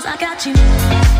as I got you.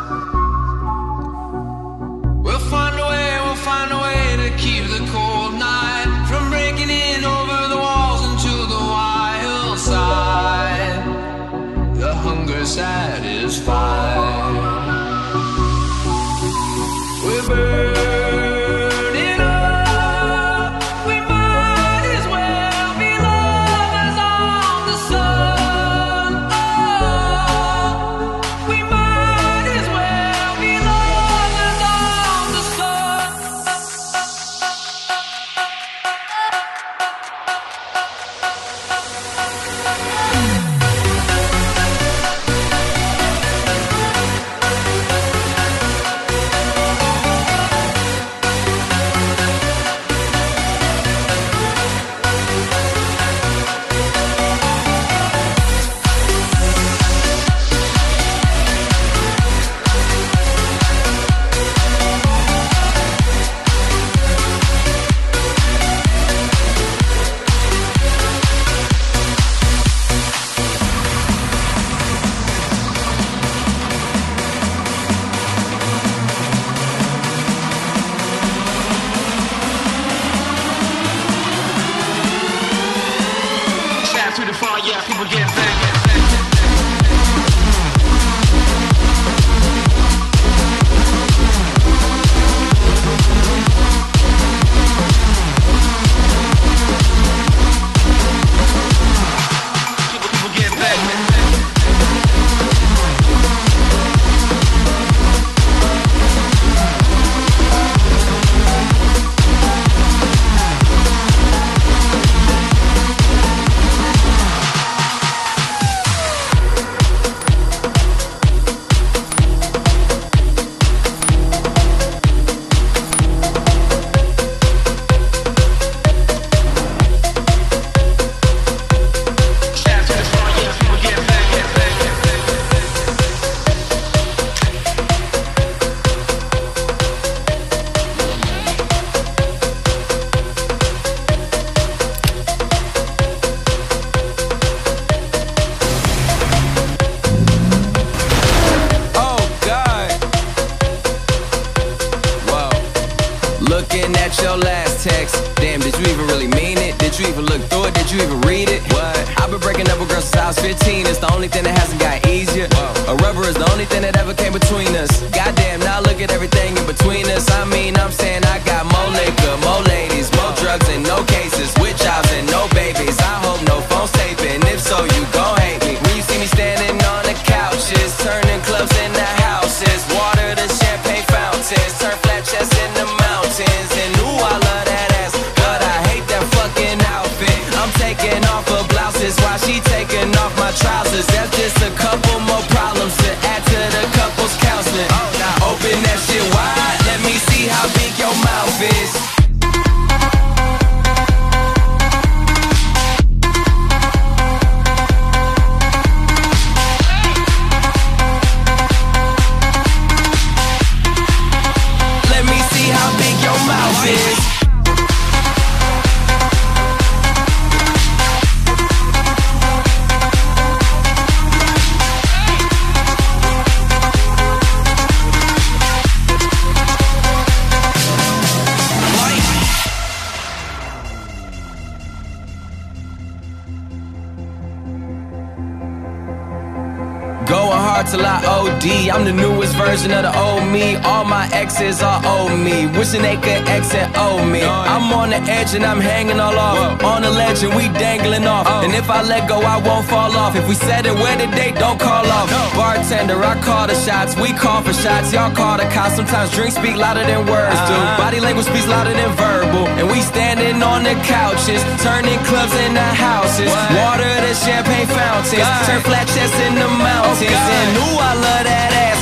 And I'm hanging all off. On the ledge and we dangling off. And if I let go, I won't fall off. If we said it where the date, don't call off. Bartender, I call the shots. We call for shots. Y'all call the cops. Sometimes drinks speak louder than words do. Body language speaks louder than verbal. And we standing on the couches, turning clubs into houses. Water to champagne fountains. Turn flat chests into mountains. and ooh, I love that ass,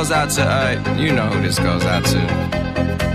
Goes out to, uh, you know who this goes out to.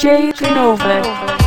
DJ Genova.